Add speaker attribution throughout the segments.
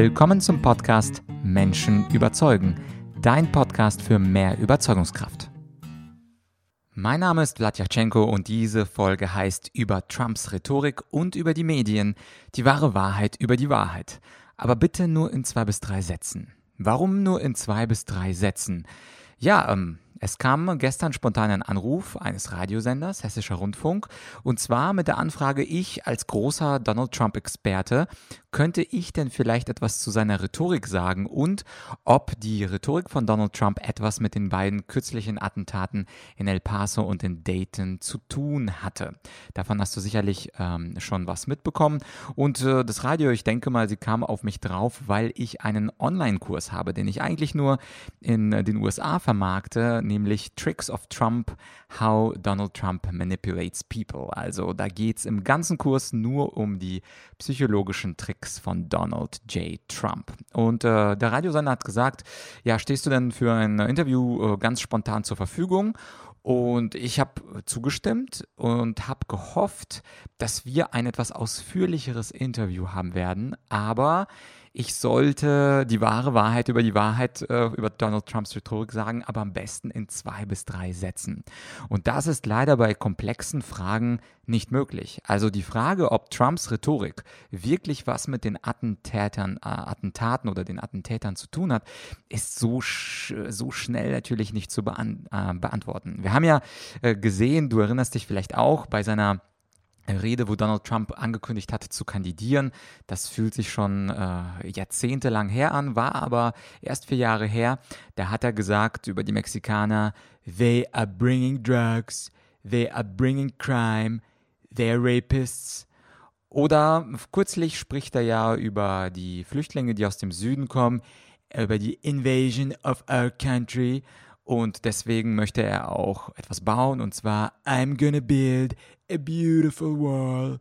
Speaker 1: Willkommen zum Podcast Menschen überzeugen, dein Podcast für mehr Überzeugungskraft. Mein Name ist Vladyachenko und diese Folge heißt über Trumps Rhetorik und über die Medien, die wahre Wahrheit über die Wahrheit. Aber bitte nur in zwei bis drei Sätzen. Warum nur in zwei bis drei Sätzen? Ja, ähm, es kam gestern spontan ein Anruf eines Radiosenders, Hessischer Rundfunk, und zwar mit der Anfrage, ich als großer Donald Trump-Experte, könnte ich denn vielleicht etwas zu seiner Rhetorik sagen und ob die Rhetorik von Donald Trump etwas mit den beiden kürzlichen Attentaten in El Paso und in Dayton zu tun hatte. Davon hast du sicherlich ähm, schon was mitbekommen. Und äh, das Radio, ich denke mal, sie kam auf mich drauf, weil ich einen Online-Kurs habe, den ich eigentlich nur in äh, den USA vermarkte, nämlich Tricks of Trump, How Donald Trump Manipulates People. Also da geht es im ganzen Kurs nur um die psychologischen Tricks von Donald J. Trump. Und äh, der Radiosender hat gesagt, ja, stehst du denn für ein Interview äh, ganz spontan zur Verfügung? Und ich habe zugestimmt und habe gehofft, dass wir ein etwas ausführlicheres Interview haben werden. Aber ich sollte die wahre Wahrheit über die Wahrheit äh, über Donald Trumps Rhetorik sagen, aber am besten in zwei bis drei Sätzen. Und das ist leider bei komplexen Fragen nicht möglich. Also die Frage, ob Trumps Rhetorik wirklich was mit den Attentätern, äh, Attentaten oder den Attentätern zu tun hat, ist so, sch so schnell natürlich nicht zu beant äh, beantworten. Wir haben ja äh, gesehen, du erinnerst dich vielleicht auch bei seiner Rede, wo Donald Trump angekündigt hatte zu kandidieren. Das fühlt sich schon äh, jahrzehntelang her an, war aber erst vier Jahre her. Da hat er gesagt über die Mexikaner, they are bringing drugs, they are bringing crime, they are rapists. Oder kürzlich spricht er ja über die Flüchtlinge, die aus dem Süden kommen, über die Invasion of our country. Und deswegen möchte er auch etwas bauen, und zwar I'm gonna build a beautiful wall.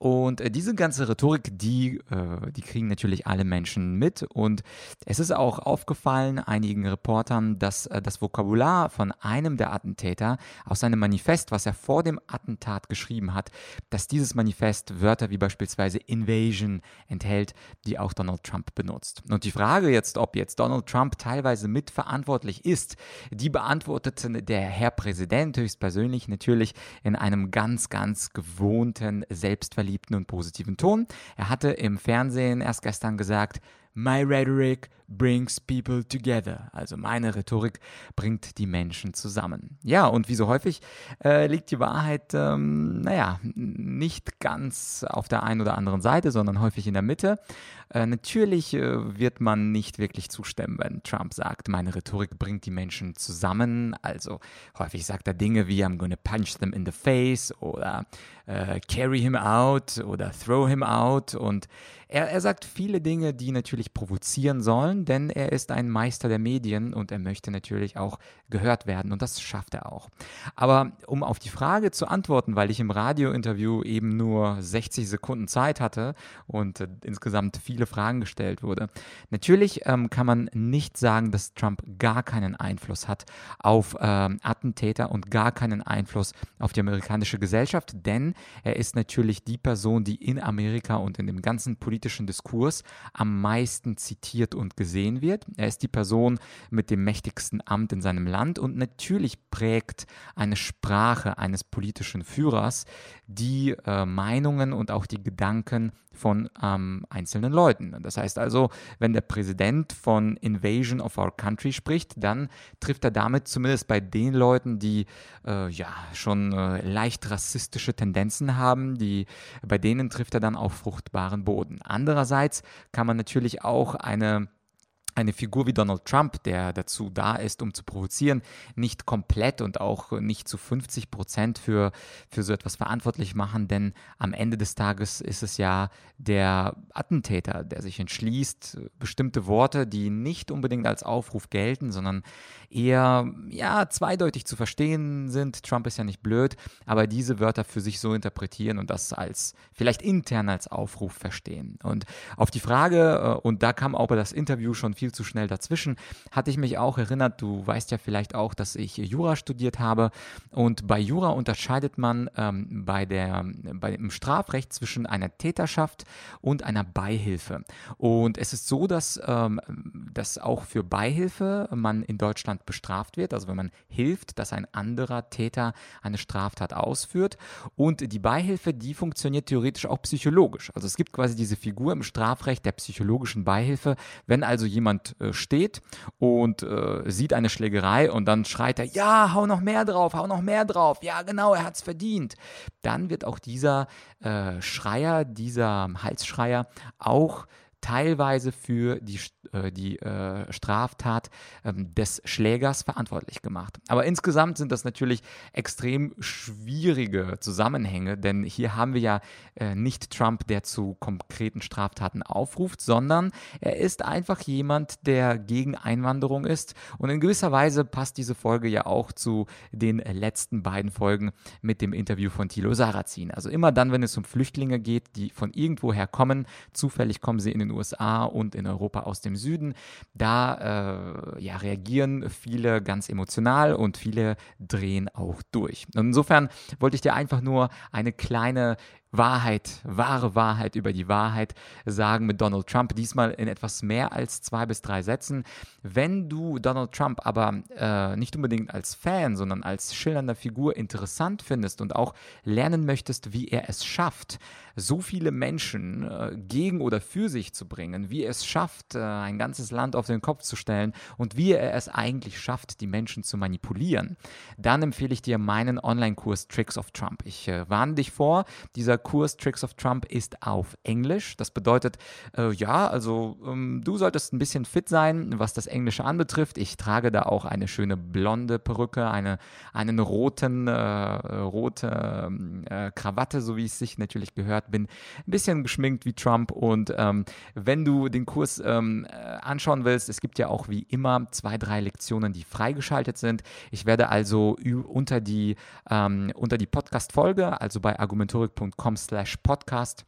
Speaker 1: Und äh, diese ganze Rhetorik, die, äh, die kriegen natürlich alle Menschen mit. Und es ist auch aufgefallen einigen Reportern, dass äh, das Vokabular von einem der Attentäter aus seinem Manifest, was er vor dem Attentat geschrieben hat, dass dieses Manifest Wörter wie beispielsweise Invasion enthält, die auch Donald Trump benutzt. Und die Frage jetzt, ob jetzt Donald Trump teilweise mitverantwortlich ist, die beantwortete der Herr Präsident höchstpersönlich natürlich in einem ganz, ganz gewohnten, selbstverliebten beliebten und positiven Ton. Er hatte im Fernsehen erst gestern gesagt, My rhetoric brings people together. Also meine Rhetorik bringt die Menschen zusammen. Ja, und wie so häufig äh, liegt die Wahrheit, ähm, naja, nicht ganz auf der einen oder anderen Seite, sondern häufig in der Mitte. Äh, natürlich äh, wird man nicht wirklich zustimmen, wenn Trump sagt, meine Rhetorik bringt die Menschen zusammen. Also häufig sagt er Dinge wie I'm gonna punch them in the face oder äh, carry him out oder throw him out. Und er, er sagt viele Dinge, die natürlich provozieren sollen, denn er ist ein Meister der Medien und er möchte natürlich auch gehört werden und das schafft er auch. Aber um auf die Frage zu antworten, weil ich im Radiointerview eben nur 60 Sekunden Zeit hatte und äh, insgesamt viele Fragen gestellt wurde, natürlich ähm, kann man nicht sagen, dass Trump gar keinen Einfluss hat auf ähm, Attentäter und gar keinen Einfluss auf die amerikanische Gesellschaft, denn er ist natürlich die Person, die in Amerika und in dem ganzen politischen Diskurs am meisten zitiert und gesehen wird. Er ist die Person mit dem mächtigsten Amt in seinem Land und natürlich prägt eine Sprache eines politischen Führers die äh, Meinungen und auch die Gedanken von ähm, einzelnen Leuten. Das heißt also, wenn der Präsident von Invasion of our country spricht, dann trifft er damit zumindest bei den Leuten, die äh, ja schon äh, leicht rassistische Tendenzen haben, die bei denen trifft er dann auf fruchtbaren Boden. Andererseits kann man natürlich auch eine eine Figur wie Donald Trump, der dazu da ist, um zu provozieren, nicht komplett und auch nicht zu 50 Prozent für, für so etwas verantwortlich machen, denn am Ende des Tages ist es ja der Attentäter, der sich entschließt, bestimmte Worte, die nicht unbedingt als Aufruf gelten, sondern eher ja, zweideutig zu verstehen sind. Trump ist ja nicht blöd, aber diese Wörter für sich so interpretieren und das als vielleicht intern als Aufruf verstehen. Und auf die Frage, äh, und da kam auch bei das Interview schon viel zu schnell dazwischen, hatte ich mich auch erinnert, du weißt ja vielleicht auch, dass ich Jura studiert habe und bei Jura unterscheidet man ähm, bei der, bei, im Strafrecht zwischen einer Täterschaft und einer Beihilfe. Und es ist so, dass, ähm, dass auch für Beihilfe man in Deutschland bestraft wird, also wenn man hilft, dass ein anderer Täter eine Straftat ausführt. Und die Beihilfe, die funktioniert theoretisch auch psychologisch. Also es gibt quasi diese Figur im Strafrecht der psychologischen Beihilfe. Wenn also jemand äh, steht und äh, sieht eine Schlägerei und dann schreit er, ja, hau noch mehr drauf, hau noch mehr drauf, ja genau, er hat es verdient, dann wird auch dieser äh, Schreier, dieser Halsschreier auch teilweise für die, äh, die äh, Straftat ähm, des Schlägers verantwortlich gemacht. Aber insgesamt sind das natürlich extrem schwierige Zusammenhänge, denn hier haben wir ja äh, nicht Trump, der zu konkreten Straftaten aufruft, sondern er ist einfach jemand, der gegen Einwanderung ist. Und in gewisser Weise passt diese Folge ja auch zu den letzten beiden Folgen mit dem Interview von Thilo Sarrazin. Also immer dann, wenn es um Flüchtlinge geht, die von irgendwoher kommen, zufällig kommen sie in den den USA und in Europa aus dem Süden. Da äh, ja, reagieren viele ganz emotional und viele drehen auch durch. Und insofern wollte ich dir einfach nur eine kleine Wahrheit, wahre Wahrheit über die Wahrheit sagen mit Donald Trump. Diesmal in etwas mehr als zwei bis drei Sätzen. Wenn du Donald Trump aber äh, nicht unbedingt als Fan, sondern als schillernder Figur interessant findest und auch lernen möchtest, wie er es schafft, so viele Menschen äh, gegen oder für sich zu bringen, wie er es schafft, äh, ein ganzes Land auf den Kopf zu stellen und wie er es eigentlich schafft, die Menschen zu manipulieren, dann empfehle ich dir meinen Online-Kurs Tricks of Trump. Ich äh, warne dich vor, dieser Kurs Tricks of Trump ist auf Englisch. Das bedeutet, äh, ja, also ähm, du solltest ein bisschen fit sein, was das Englische anbetrifft. Ich trage da auch eine schöne blonde Perücke, eine, einen roten, äh, rote ähm, äh, Krawatte, so wie es sich natürlich gehört. Bin ein bisschen geschminkt wie Trump und ähm, wenn du den Kurs ähm, äh, anschauen willst, es gibt ja auch wie immer zwei, drei Lektionen, die freigeschaltet sind. Ich werde also unter die, ähm, unter die Podcast-Folge, also bei argumentorik.com slash podcast.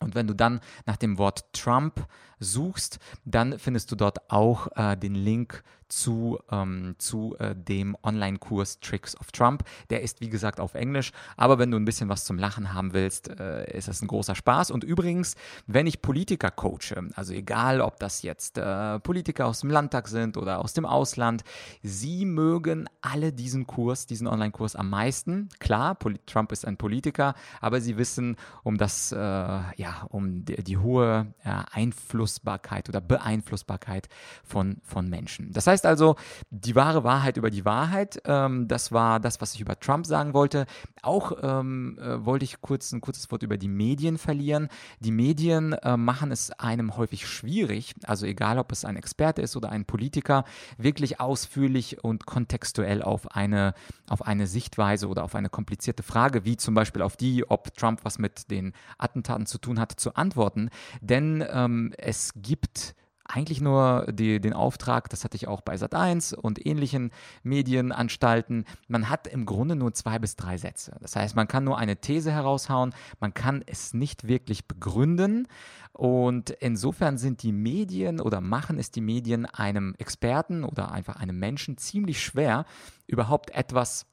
Speaker 1: Und wenn du dann nach dem Wort Trump suchst, dann findest du dort auch äh, den Link zu, ähm, zu äh, dem Online-Kurs Tricks of Trump. Der ist, wie gesagt, auf Englisch, aber wenn du ein bisschen was zum Lachen haben willst, äh, ist das ein großer Spaß. Und übrigens, wenn ich Politiker coache, also egal, ob das jetzt äh, Politiker aus dem Landtag sind oder aus dem Ausland, sie mögen alle diesen Kurs, diesen Online-Kurs am meisten. Klar, Pol Trump ist ein Politiker, aber sie wissen um das, äh, ja, um die, die hohe äh, Einflussbarkeit oder Beeinflussbarkeit von, von Menschen. Das heißt, heißt also, die wahre Wahrheit über die Wahrheit, ähm, das war das, was ich über Trump sagen wollte. Auch ähm, äh, wollte ich kurz ein kurzes Wort über die Medien verlieren. Die Medien äh, machen es einem häufig schwierig, also egal ob es ein Experte ist oder ein Politiker, wirklich ausführlich und kontextuell auf eine, auf eine Sichtweise oder auf eine komplizierte Frage, wie zum Beispiel auf die, ob Trump was mit den Attentaten zu tun hat, zu antworten. Denn ähm, es gibt eigentlich nur die, den Auftrag, das hatte ich auch bei Sat1 und ähnlichen Medienanstalten, man hat im Grunde nur zwei bis drei Sätze. Das heißt, man kann nur eine These heraushauen, man kann es nicht wirklich begründen und insofern sind die Medien oder machen es die Medien einem Experten oder einfach einem Menschen ziemlich schwer, überhaupt etwas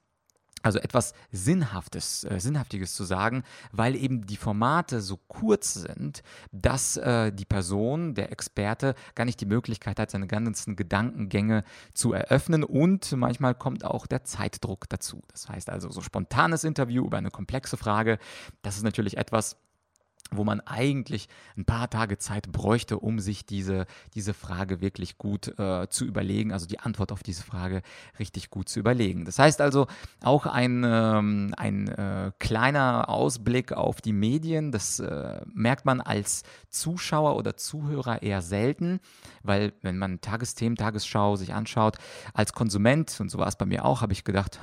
Speaker 1: also etwas Sinnhaftes, äh, Sinnhaftiges zu sagen, weil eben die Formate so kurz sind, dass äh, die Person, der Experte, gar nicht die Möglichkeit hat, seine ganzen Gedankengänge zu eröffnen und manchmal kommt auch der Zeitdruck dazu. Das heißt also, so spontanes Interview über eine komplexe Frage, das ist natürlich etwas, wo man eigentlich ein paar Tage Zeit bräuchte, um sich diese, diese Frage wirklich gut äh, zu überlegen, also die Antwort auf diese Frage richtig gut zu überlegen. Das heißt also auch ein, ähm, ein äh, kleiner Ausblick auf die Medien, das äh, merkt man als Zuschauer oder Zuhörer eher selten, weil wenn man Tagesthemen, Tagesschau sich anschaut, als Konsument, und so war es bei mir auch, habe ich gedacht,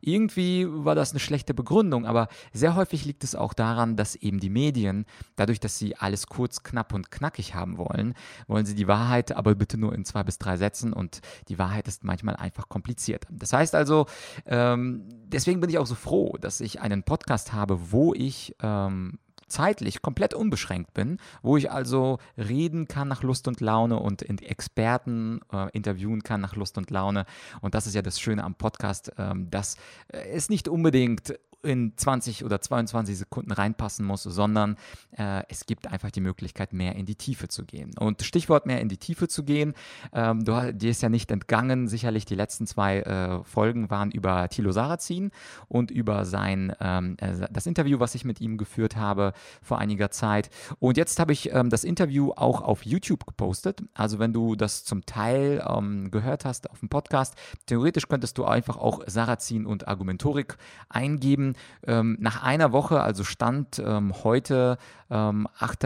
Speaker 1: irgendwie war das eine schlechte Begründung, aber sehr häufig liegt es auch daran, dass eben die Medien dadurch, dass sie alles kurz, knapp und knackig haben wollen, wollen sie die Wahrheit aber bitte nur in zwei bis drei Sätzen und die Wahrheit ist manchmal einfach kompliziert. Das heißt also, ähm, deswegen bin ich auch so froh, dass ich einen Podcast habe, wo ich ähm, zeitlich komplett unbeschränkt bin, wo ich also reden kann nach Lust und Laune und Experten äh, interviewen kann nach Lust und Laune. Und das ist ja das Schöne am Podcast, ähm, dass es nicht unbedingt in 20 oder 22 Sekunden reinpassen muss, sondern äh, es gibt einfach die Möglichkeit, mehr in die Tiefe zu gehen. Und Stichwort mehr in die Tiefe zu gehen, ähm, du, dir ist ja nicht entgangen, sicherlich die letzten zwei äh, Folgen waren über Thilo Sarrazin und über sein, ähm, äh, das Interview, was ich mit ihm geführt habe vor einiger Zeit. Und jetzt habe ich ähm, das Interview auch auf YouTube gepostet. Also wenn du das zum Teil ähm, gehört hast auf dem Podcast, theoretisch könntest du einfach auch Sarrazin und Argumentorik eingeben ähm, nach einer Woche, also stand ähm, heute, ähm, 8.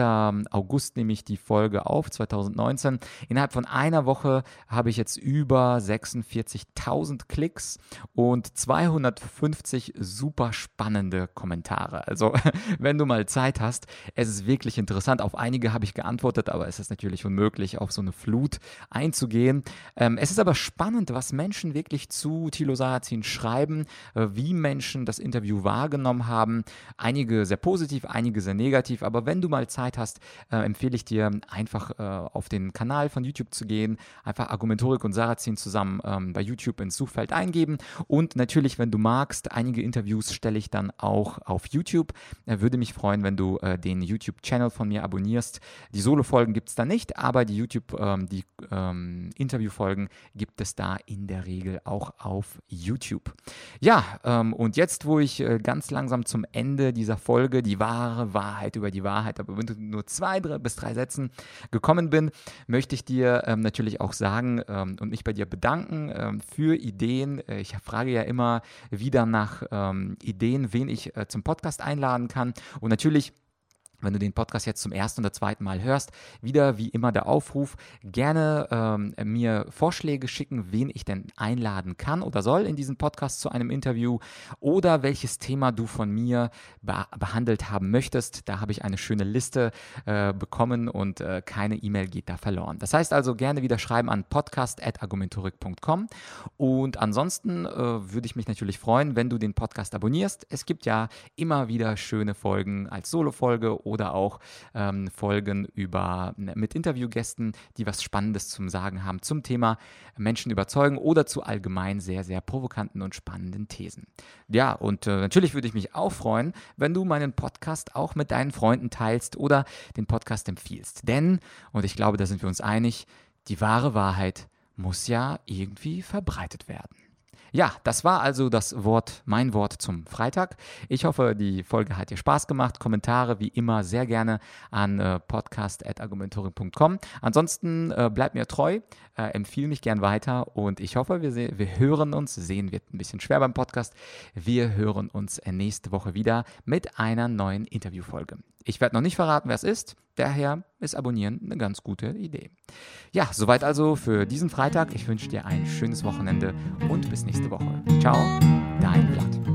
Speaker 1: August, nehme ich die Folge auf, 2019. Innerhalb von einer Woche habe ich jetzt über 46.000 Klicks und 250 super spannende Kommentare. Also, wenn du mal Zeit hast, es ist wirklich interessant. Auf einige habe ich geantwortet, aber es ist natürlich unmöglich, auf so eine Flut einzugehen. Ähm, es ist aber spannend, was Menschen wirklich zu Thilo Sarrazin schreiben, äh, wie Menschen das Interview wahrgenommen haben. Einige sehr positiv, einige sehr negativ. Aber wenn du mal Zeit hast, äh, empfehle ich dir einfach äh, auf den Kanal von YouTube zu gehen, einfach Argumentorik und Sarrazin zusammen ähm, bei YouTube ins Suchfeld eingeben. Und natürlich, wenn du magst, einige Interviews stelle ich dann auch auf YouTube. Äh, würde mich freuen, wenn du äh, den YouTube-Channel von mir abonnierst. Die Solo-Folgen gibt es da nicht, aber die YouTube, ähm, die ähm, Interview-Folgen gibt es da in der Regel auch auf YouTube. Ja, ähm, und jetzt, wo ich äh, ganz langsam zum Ende dieser Folge, die wahre Wahrheit über die Wahrheit, aber wenn du nur zwei drei, bis drei Sätzen gekommen bin, möchte ich dir ähm, natürlich auch sagen ähm, und mich bei dir bedanken ähm, für Ideen. Äh, ich frage ja immer wieder nach ähm, Ideen, wen ich äh, zum Podcast einladen kann. Und natürlich wenn du den Podcast jetzt zum ersten oder zweiten Mal hörst, wieder wie immer der Aufruf, gerne ähm, mir Vorschläge schicken, wen ich denn einladen kann oder soll in diesen Podcast zu einem Interview oder welches Thema du von mir be behandelt haben möchtest. Da habe ich eine schöne Liste äh, bekommen und äh, keine E-Mail geht da verloren. Das heißt also gerne wieder schreiben an podcast.argumentorik.com und ansonsten äh, würde ich mich natürlich freuen, wenn du den Podcast abonnierst. Es gibt ja immer wieder schöne Folgen als Solo-Folge oder auch ähm, Folgen über, mit Interviewgästen, die was Spannendes zum Sagen haben zum Thema Menschen überzeugen oder zu allgemein sehr, sehr provokanten und spannenden Thesen. Ja, und äh, natürlich würde ich mich auch freuen, wenn du meinen Podcast auch mit deinen Freunden teilst oder den Podcast empfiehlst. Denn, und ich glaube, da sind wir uns einig, die wahre Wahrheit muss ja irgendwie verbreitet werden. Ja, das war also das Wort, mein Wort zum Freitag. Ich hoffe, die Folge hat dir Spaß gemacht. Kommentare wie immer sehr gerne an äh, podcast.argumentoring.com. Ansonsten äh, bleib mir treu, äh, empfehle mich gern weiter und ich hoffe, wir, wir hören uns, sehen wird ein bisschen schwer beim Podcast. Wir hören uns nächste Woche wieder mit einer neuen Interviewfolge. Ich werde noch nicht verraten, wer es ist. Daher ist Abonnieren eine ganz gute Idee. Ja, soweit also für diesen Freitag. Ich wünsche dir ein schönes Wochenende und bis nächste Woche. Ciao, dein Vlad.